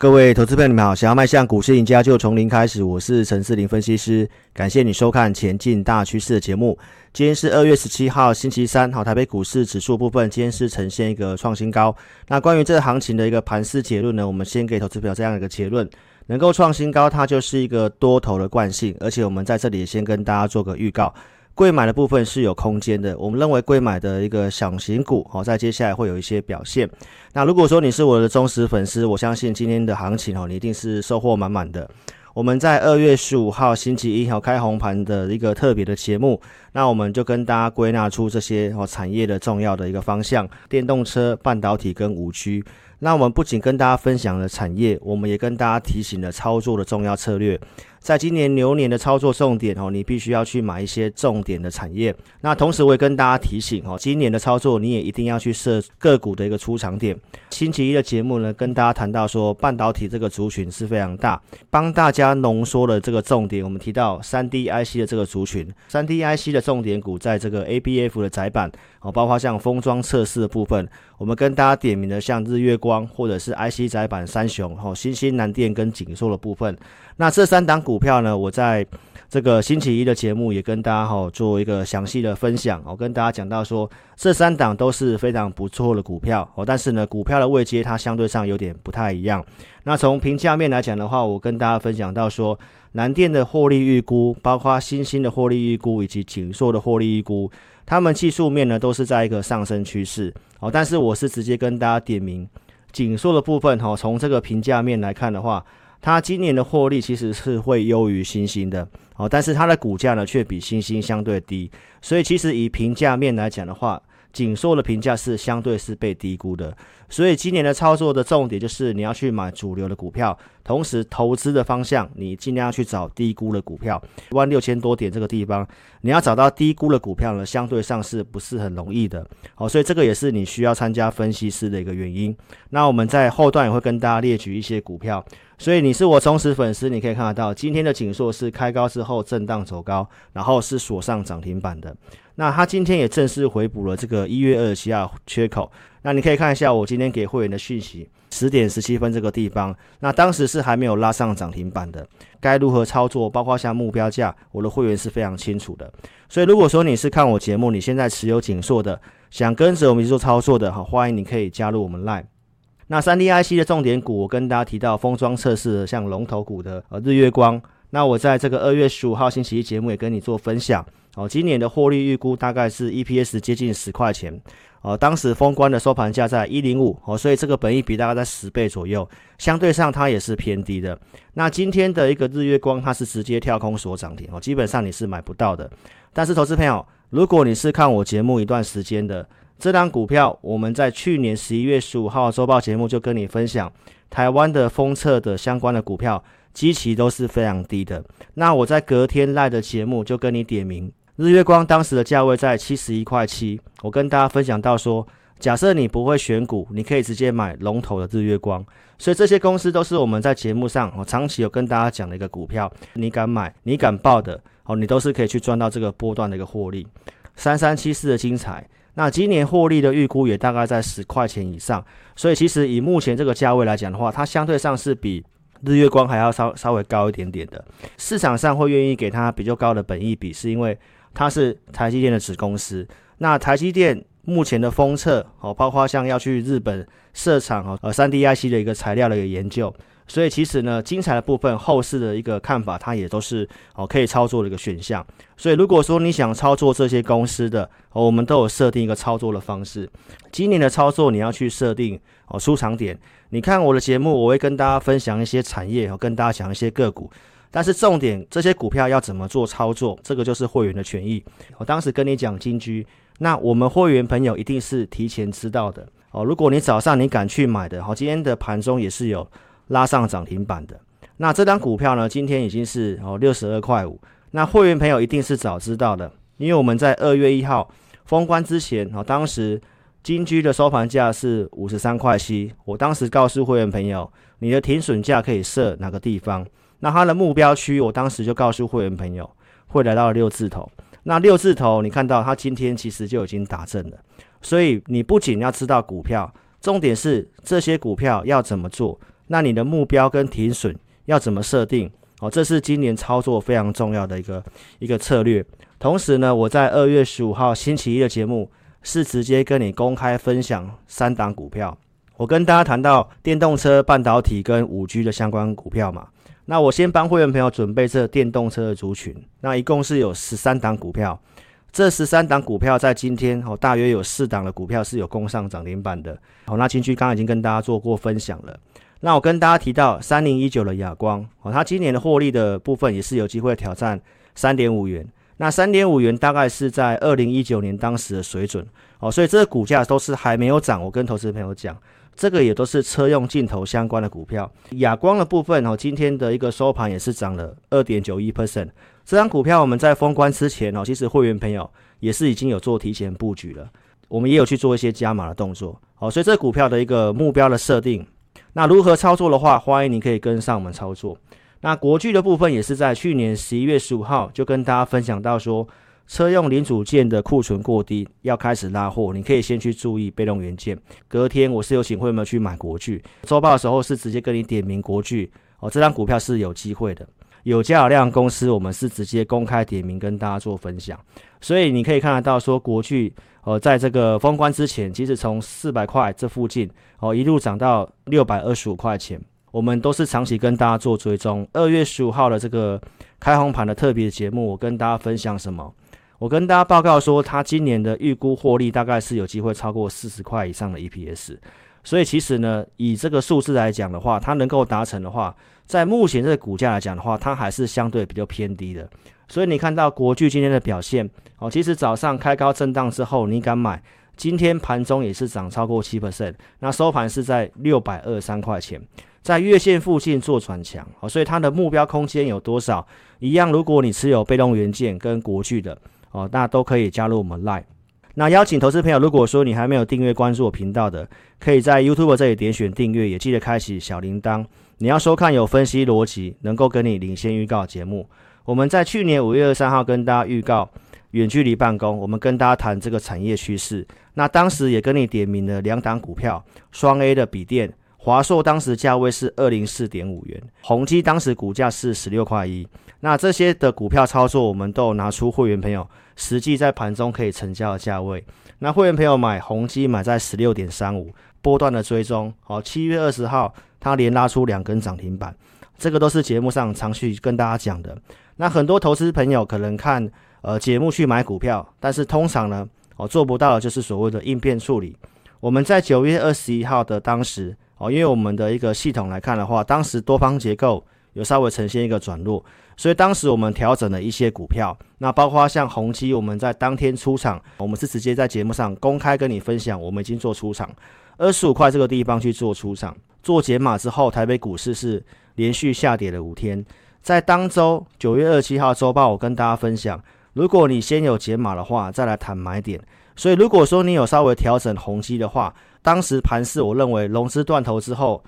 各位投资朋友，你们好！想要迈向股市赢家，就从零开始。我是陈世林分析师，感谢你收看《前进大趋势》的节目。今天是二月十七号，星期三。好，台北股市指数部分，今天是呈现一个创新高。那关于这个行情的一个盘势结论呢，我们先给投资朋友这样一个结论：能够创新高，它就是一个多头的惯性。而且我们在这里先跟大家做个预告。贵买的部分是有空间的，我们认为贵买的一个小型股，好，在接下来会有一些表现。那如果说你是我的忠实粉丝，我相信今天的行情哦，你一定是收获满满的。我们在二月十五号星期一号开红盘的一个特别的节目，那我们就跟大家归纳出这些哦产业的重要的一个方向：电动车、半导体跟五 G。那我们不仅跟大家分享了产业，我们也跟大家提醒了操作的重要策略。在今年牛年的操作重点哦，你必须要去买一些重点的产业。那同时我也跟大家提醒哦，今年的操作你也一定要去设个股的一个出场点。星期一的节目呢，跟大家谈到说半导体这个族群是非常大，帮大家浓缩了这个重点。我们提到三 D IC 的这个族群，三 D IC 的重点股在这个 ABF 的窄板哦，包括像封装测试的部分，我们跟大家点名的像日月光或者是 IC 载板三雄哦，新兴、南电跟景硕的部分。那这三档股票呢，我在这个星期一的节目也跟大家哈做一个详细的分享。我跟大家讲到说，这三档都是非常不错的股票哦，但是呢，股票的位阶它相对上有点不太一样。那从评价面来讲的话，我跟大家分享到说，南电的获利预估，包括新兴的获利预估以及景硕的获利预估，他们技术面呢都是在一个上升趋势哦。但是我是直接跟大家点名紧缩的部分哈，从这个评价面来看的话。它今年的获利其实是会优于新兴的，哦，但是它的股价呢却比新兴相对低，所以其实以评价面来讲的话，景硕的评价是相对是被低估的。所以今年的操作的重点就是你要去买主流的股票，同时投资的方向你尽量要去找低估的股票。一万六千多点这个地方，你要找到低估的股票呢，相对上是不是很容易的？好，所以这个也是你需要参加分析师的一个原因。那我们在后段也会跟大家列举一些股票。所以你是我忠实粉丝，你可以看得到今天的景硕是开高之后震荡走高，然后是锁上涨停板的。那它今天也正式回补了这个一月二十七号缺口。那你可以看一下我今天给会员的讯息，十点十七分这个地方，那当时是还没有拉上涨停板的。该如何操作，包括像目标价，我的会员是非常清楚的。所以如果说你是看我节目，你现在持有景硕的，想跟着我们一起做操作的，好，欢迎你可以加入我们 Line。那三 D IC 的重点股，我跟大家提到封装测试，像龙头股的呃日月光。那我在这个二月十五号星期一节目也跟你做分享哦，今年的获利预估大概是 EPS 接近十块钱哦，当时封关的收盘价在一零五哦，所以这个本益比大概在十倍左右，相对上它也是偏低的。那今天的一个日月光，它是直接跳空锁涨停哦，基本上你是买不到的。但是投资朋友，如果你是看我节目一段时间的。这档股票，我们在去年十一月十五号周报节目就跟你分享，台湾的封测的相关的股票，基期都是非常低的。那我在隔天赖的节目就跟你点名，日月光当时的价位在七十一块七，我跟大家分享到说，假设你不会选股，你可以直接买龙头的日月光。所以这些公司都是我们在节目上，我长期有跟大家讲的一个股票，你敢买，你敢报的，哦，你都是可以去赚到这个波段的一个获利。三三七四的精彩。那今年获利的预估也大概在十块钱以上，所以其实以目前这个价位来讲的话，它相对上是比日月光还要稍稍微高一点点的。市场上会愿意给它比较高的本益比，是因为它是台积电的子公司。那台积电目前的封测哦，包括像要去日本设厂哦，呃，三 D IC 的一个材料的一个研究。所以其实呢，精彩的部分后市的一个看法，它也都是哦可以操作的一个选项。所以如果说你想操作这些公司的，哦，我们都有设定一个操作的方式。今年的操作你要去设定哦出场点。你看我的节目，我会跟大家分享一些产业，跟大家讲一些个股。但是重点，这些股票要怎么做操作，这个就是会员的权益。我当时跟你讲金居，那我们会员朋友一定是提前知道的哦。如果你早上你敢去买的，好，今天的盘中也是有。拉上涨停板的，那这张股票呢，今天已经是哦六十二块五。那会员朋友一定是早知道的，因为我们在二月一号封关之前哦，当时金居的收盘价是五十三块七。我当时告诉会员朋友，你的停损价可以设哪个地方？那它的目标区，我当时就告诉会员朋友，会来到六字头。那六字头，你看到它今天其实就已经打正了。所以你不仅要知道股票，重点是这些股票要怎么做。那你的目标跟停损要怎么设定？哦，这是今年操作非常重要的一个一个策略。同时呢，我在二月十五号星期一的节目是直接跟你公开分享三档股票。我跟大家谈到电动车、半导体跟五 G 的相关股票嘛。那我先帮会员朋友准备这电动车的族群，那一共是有十三档股票。这十三档股票在今天哦，大约有四档的股票是有攻上涨停板的。好，那金居刚刚已经跟大家做过分享了。那我跟大家提到三零一九的亚光哦，它今年的获利的部分也是有机会挑战三点五元。那三点五元大概是在二零一九年当时的水准哦，所以这个股价都是还没有涨。我跟投资朋友讲，这个也都是车用镜头相关的股票。亚光的部分哦，今天的一个收盘也是涨了二点九一 percent。这张股票我们在封关之前哦，其实会员朋友也是已经有做提前布局了，我们也有去做一些加码的动作。好，所以这股票的一个目标的设定。那如何操作的话，欢迎你可以跟上我们操作。那国巨的部分也是在去年十一月十五号就跟大家分享到说，车用零组件的库存过低，要开始拉货，你可以先去注意被动元件。隔天我是有请会员们去买国巨，周报的时候是直接跟你点名国巨哦，这张股票是有机会的，有价有量公司，我们是直接公开点名跟大家做分享。所以你可以看得到说国巨。呃，在这个封关之前，其实从四百块这附近哦，一路涨到六百二十五块钱，我们都是长期跟大家做追踪。二月十五号的这个开红盘的特别节目，我跟大家分享什么？我跟大家报告说，它今年的预估获利大概是有机会超过四十块以上的 EPS。所以其实呢，以这个数字来讲的话，它能够达成的话，在目前这个股价来讲的话，它还是相对比较偏低的。所以你看到国巨今天的表现哦，其实早上开高震荡之后，你敢买，今天盘中也是涨超过七 percent，那收盘是在六百二三块钱，在月线附近做转强哦，所以它的目标空间有多少？一样，如果你持有被动元件跟国巨的哦，那都可以加入我们 Line。那邀请投资朋友，如果说你还没有订阅关注我频道的，可以在 YouTube 这里点选订阅，也记得开启小铃铛。你要收看有分析逻辑，能够跟你领先预告节目。我们在去年五月二十三号跟大家预告远距离办公，我们跟大家谈这个产业趋势。那当时也跟你点名了两档股票，双 A 的笔电，华硕当时价位是二零四点五元，宏基当时股价是十六块一。那这些的股票操作，我们都有拿出会员朋友实际在盘中可以成交的价位。那会员朋友买宏基买在十六点三五，波段的追踪。好，七月二十号它连拉出两根涨停板，这个都是节目上常去跟大家讲的。那很多投资朋友可能看呃节目去买股票，但是通常呢，哦做不到的就是所谓的应变处理。我们在九月二十一号的当时哦，因为我们的一个系统来看的话，当时多方结构有稍微呈现一个转弱，所以当时我们调整了一些股票。那包括像宏基，我们在当天出场，我们是直接在节目上公开跟你分享，我们已经做出场二十五块这个地方去做出场，做解码之后，台北股市是连续下跌了五天。在当周九月二十七号周报，我跟大家分享，如果你先有解码的话，再来谈买点。所以如果说你有稍微调整宏基的话，当时盘势我认为融资断头之后，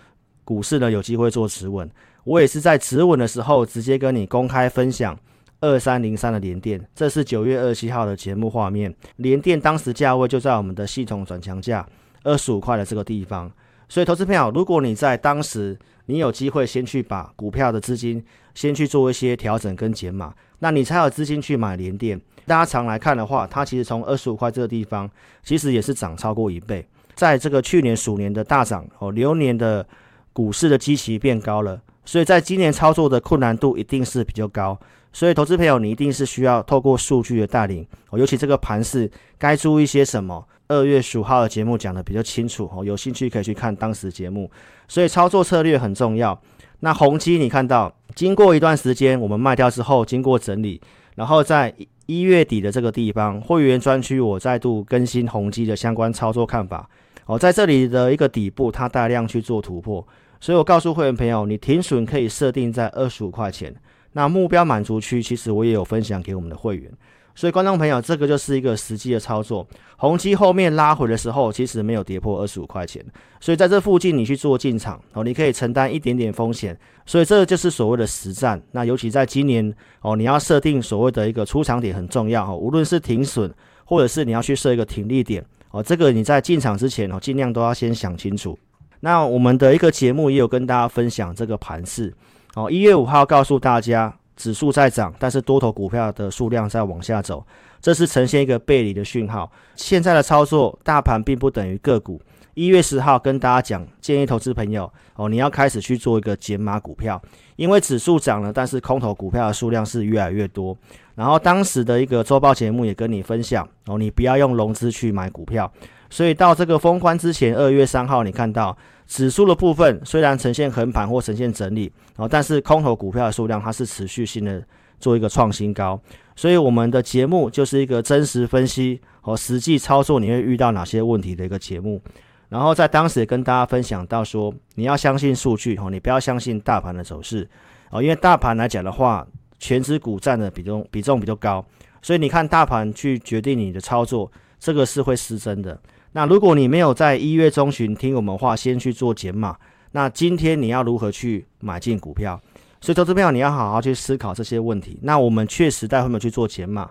股市呢有机会做止稳。我也是在止稳的时候，直接跟你公开分享二三零三的连电，这是九月二十七号的节目画面。连电当时价位就在我们的系统转强价二十五块的这个地方。所以投资朋友，如果你在当时你有机会先去把股票的资金。先去做一些调整跟减码，那你才有资金去买连电。大家常来看的话，它其实从二十五块这个地方，其实也是涨超过一倍。在这个去年鼠年的大涨哦，流年的股市的基期变高了，所以在今年操作的困难度一定是比较高。所以投资朋友，你一定是需要透过数据的带领哦，尤其这个盘势该注意些什么。二月十五号的节目讲得比较清楚哦，有兴趣可以去看当时节目。所以操作策略很重要。那宏基你看到，经过一段时间我们卖掉之后，经过整理，然后在一月底的这个地方，会员专区我再度更新宏基的相关操作看法。哦，在这里的一个底部，它大量去做突破，所以我告诉会员朋友，你停损可以设定在二十五块钱。那目标满足区，其实我也有分享给我们的会员。所以，观众朋友，这个就是一个实际的操作。宏碁后面拉回的时候，其实没有跌破二十五块钱，所以在这附近你去做进场哦，你可以承担一点点风险。所以，这就是所谓的实战。那尤其在今年哦，你要设定所谓的一个出场点很重要哦，无论是停损，或者是你要去设一个停利点哦，这个你在进场之前哦，尽量都要先想清楚。那我们的一个节目也有跟大家分享这个盘势哦。一月五号告诉大家，指数在涨，但是多头股票的数量在往下走，这是呈现一个背离的讯号。现在的操作，大盘并不等于个股。一月十号跟大家讲，建议投资朋友哦，你要开始去做一个减码股票，因为指数涨了，但是空头股票的数量是越来越多。然后当时的一个周报节目也跟你分享哦，你不要用融资去买股票。所以到这个封关之前，二月三号，你看到指数的部分虽然呈现横盘或呈现整理哦，但是空头股票的数量它是持续性的做一个创新高。所以我们的节目就是一个真实分析和实际操作，你会遇到哪些问题的一个节目。然后在当时也跟大家分享到说，你要相信数据哦，你不要相信大盘的走势哦，因为大盘来讲的话，全指股占的比重比重比较高，所以你看大盘去决定你的操作，这个是会失真的。那如果你没有在一月中旬听我们话，先去做减码，那今天你要如何去买进股票？所以投资朋友你要好好去思考这些问题。那我们确实待会去做减码。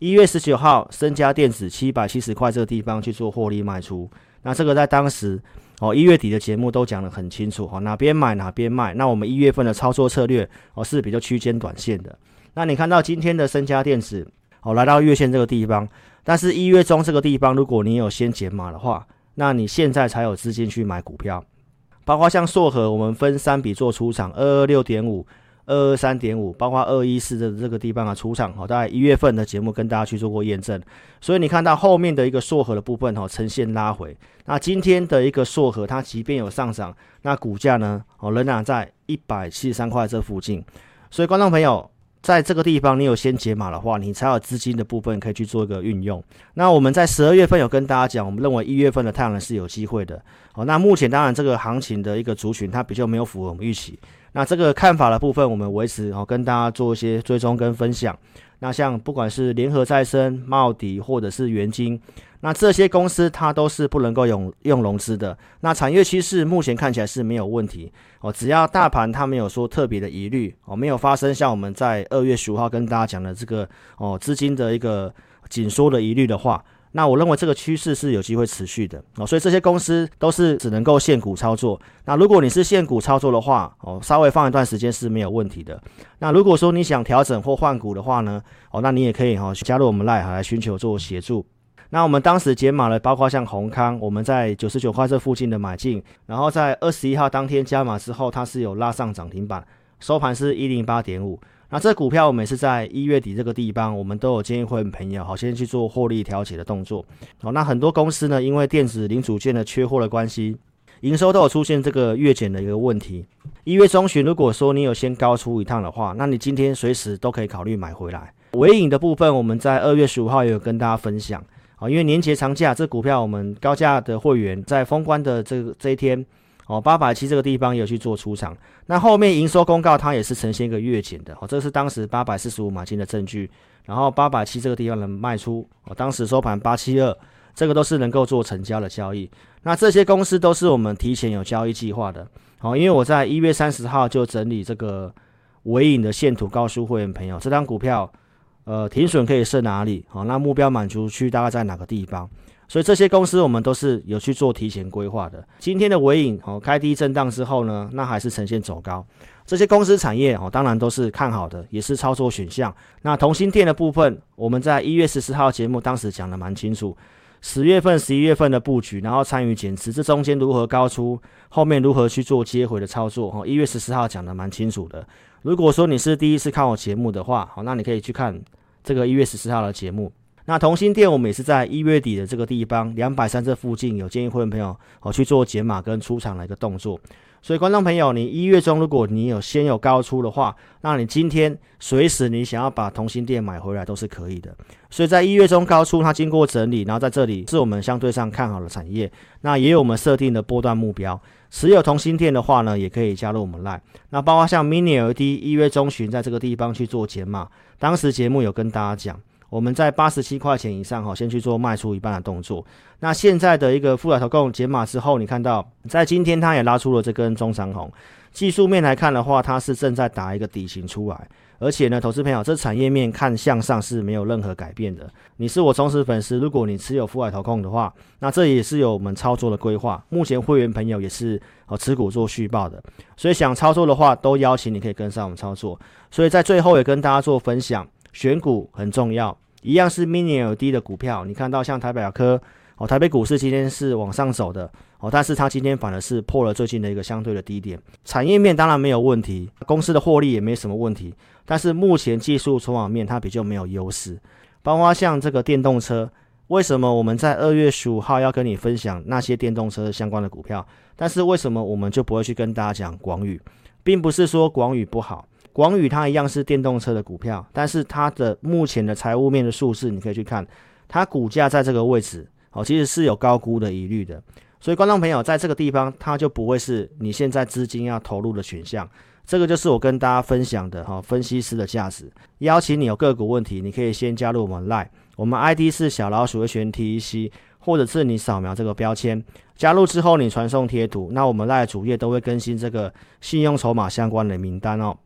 一月十九号，升佳电子七百七十块这个地方去做获利卖出。那这个在当时哦，一月底的节目都讲得很清楚哦，哪边买哪边卖。那我们一月份的操作策略哦是比较区间短线的。那你看到今天的升佳电子哦来到月线这个地方，但是一月中这个地方，如果你有先减码的话，那你现在才有资金去买股票。包括像硕和，我们分三笔做出场，二二六点五。二二三点五，包括二一四的这个地方啊，出场好，大概一月份的节目跟大家去做过验证，所以你看到后面的一个硕和的部分哈，呈现拉回。那今天的一个硕和，它即便有上涨，那股价呢，哦，仍然在一百七十三块这附近。所以观众朋友，在这个地方你有先解码的话，你才有资金的部分可以去做一个运用。那我们在十二月份有跟大家讲，我们认为一月份的太阳能是有机会的。好，那目前当然这个行情的一个族群，它比较没有符合我们预期。那这个看法的部分，我们维持哦，跟大家做一些追踪跟分享。那像不管是联合再生、茂迪或者是元晶，那这些公司它都是不能够用用融资的。那产业趋势目前看起来是没有问题哦，只要大盘它没有说特别的疑虑哦，没有发生像我们在二月十五号跟大家讲的这个哦资金的一个紧缩的疑虑的话。那我认为这个趋势是有机会持续的哦，所以这些公司都是只能够限股操作。那如果你是限股操作的话哦，稍微放一段时间是没有问题的。那如果说你想调整或换股的话呢，哦，那你也可以哈加入我们 LINE 来寻求做协助。那我们当时减码了，包括像閎康，我们在九十九块这附近的买进，然后在二十一号当天加码之后，它是有拉上涨停板，收盘是一零八点五。那这股票我们也是在一月底这个地方，我们都有建议会员朋友好先去做获利调节的动作。好，那很多公司呢，因为电子零组件的缺货的关系，营收都有出现这个月减的一个问题。一月中旬，如果说你有先高出一趟的话，那你今天随时都可以考虑买回来。尾影的部分，我们在二月十五号也有跟大家分享。好，因为年节长假，这股票我们高价的会员在封关的这这一天。哦，八百七这个地方也有去做出场，那后面营收公告它也是呈现一个月减的，哦，这是当时八百四十五买进的证据，然后八百七这个地方能卖出，哦，当时收盘八七二，这个都是能够做成交的交易，那这些公司都是我们提前有交易计划的，好，因为我在一月三十号就整理这个尾影的线图，告诉会员朋友，这张股票，呃，停损可以设哪里，好，那目标满足区大概在哪个地方？所以这些公司我们都是有去做提前规划的。今天的尾影哦，开低震荡之后呢，那还是呈现走高。这些公司产业哦，当然都是看好的，也是操作选项。那同心电的部分，我们在一月十四号节目当时讲的蛮清楚，十月份、十一月份的布局，然后参与减持，这中间如何高出，后面如何去做接回的操作哦。一月十四号讲的蛮清楚的。如果说你是第一次看我节目的话，好，那你可以去看这个一月十四号的节目。那同心电，我们也是在一月底的这个地方两百三这附近，有建议会员朋友哦去做解码跟出场的一个动作。所以观众朋友，你一月中如果你有先有高出的话，那你今天随时你想要把同心电买回来都是可以的。所以在一月中高出，它经过整理，然后在这里是我们相对上看好的产业，那也有我们设定的波段目标。持有同心电的话呢，也可以加入我们 LINE。那包括像 Mini LED 一月中旬在这个地方去做减码，当时节目有跟大家讲。我们在八十七块钱以上哈，先去做卖出一半的动作。那现在的一个富海投控解码之后，你看到在今天它也拉出了这根中长红，技术面来看的话，它是正在打一个底型出来。而且呢，投资朋友，这产业面看向上是没有任何改变的。你是我忠实粉丝，如果你持有富海投控的话，那这也是有我们操作的规划。目前会员朋友也是哦持股做续报的，所以想操作的话，都邀请你可以跟上我们操作。所以在最后也跟大家做分享，选股很重要，一样是 Mini LED 的股票，你看到像台表科。哦，台北股市今天是往上走的哦，但是它今天反而是破了最近的一个相对的低点。产业面当然没有问题，公司的获利也没什么问题，但是目前技术筹码面它比较没有优势。包括像这个电动车，为什么我们在二月十五号要跟你分享那些电动车相关的股票？但是为什么我们就不会去跟大家讲广宇，并不是说广宇不好，广宇它一样是电动车的股票，但是它的目前的财务面的数字你可以去看，它股价在这个位置。哦，其实是有高估的疑虑的，所以观众朋友在这个地方，它就不会是你现在资金要投入的选项。这个就是我跟大家分享的哈，分析师的价值。邀请你有个股问题，你可以先加入我们 Line，我们 ID 是小老鼠的全 TEC，或者是你扫描这个标签加入之后，你传送贴图，那我们 Line 主页都会更新这个信用筹码相关的名单哦。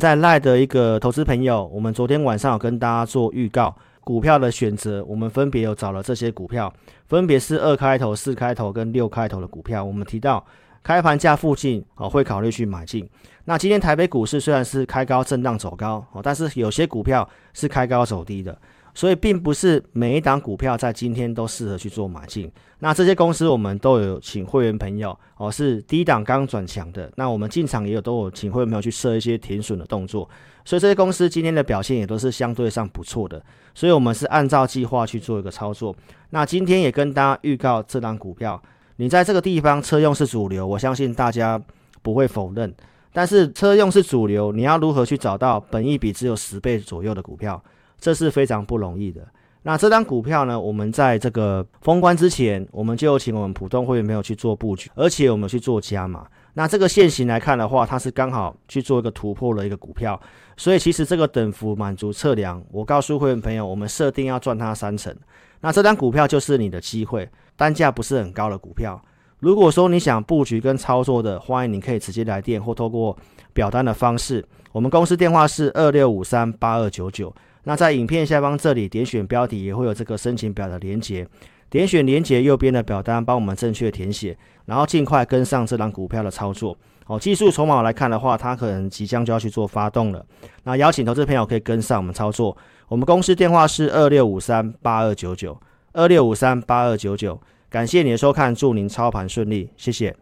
在赖的一个投资朋友，我们昨天晚上有跟大家做预告。股票的选择，我们分别有找了这些股票，分别是二开头、四开头跟六开头的股票。我们提到开盘价附近哦，会考虑去买进。那今天台北股市虽然是开高震荡走高哦，但是有些股票是开高走低的。所以并不是每一档股票在今天都适合去做买进。那这些公司我们都有请会员朋友哦，是低档刚转强的。那我们进场也有都有请会员朋友去设一些停损的动作。所以这些公司今天的表现也都是相对上不错的。所以我们是按照计划去做一个操作。那今天也跟大家预告这档股票，你在这个地方车用是主流，我相信大家不会否认。但是车用是主流，你要如何去找到本一比只有十倍左右的股票？这是非常不容易的。那这张股票呢，我们在这个封关之前，我们就请我们普通会员朋友去做布局，而且我们去做加码。那这个线型来看的话，它是刚好去做一个突破的一个股票，所以其实这个等幅满足测量。我告诉会员朋友，我们设定要赚它三成。那这张股票就是你的机会，单价不是很高的股票。如果说你想布局跟操作的，欢迎你可以直接来电或透过表单的方式。我们公司电话是二六五三八二九九。那在影片下方这里点选标题，也会有这个申请表的连结，点选连结右边的表单，帮我们正确填写，然后尽快跟上这档股票的操作。哦，技术筹码来看的话，它可能即将就要去做发动了。那邀请投资朋友可以跟上我们操作。我们公司电话是二六五三八二九九，二六五三八二九九。感谢你的收看，祝您操盘顺利，谢谢。